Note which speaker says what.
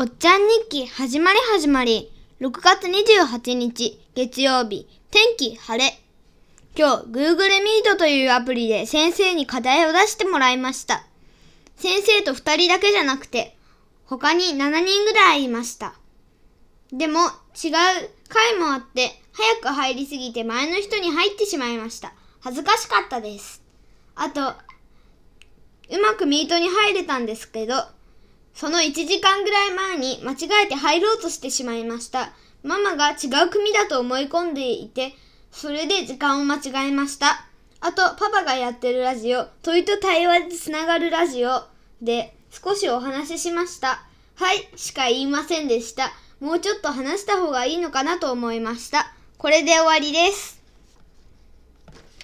Speaker 1: おっちゃん日記始まり始まり。6月28日月曜日。天気晴れ。今日 Google Meet というアプリで先生に課題を出してもらいました。先生と2人だけじゃなくて他に7人ぐらいいました。でも違う回もあって早く入りすぎて前の人に入ってしまいました。恥ずかしかったです。あと、うまくミートに入れたんですけど、その1時間ぐらい前に間違えて入ろうとしてしまいました。ママが違う組だと思い込んでいて、それで時間を間違えました。あと、パパがやってるラジオ、問いと対話でつながるラジオで少しお話ししました。はい、しか言いませんでした。もうちょっと話した方がいいのかなと思いました。これで終わりです。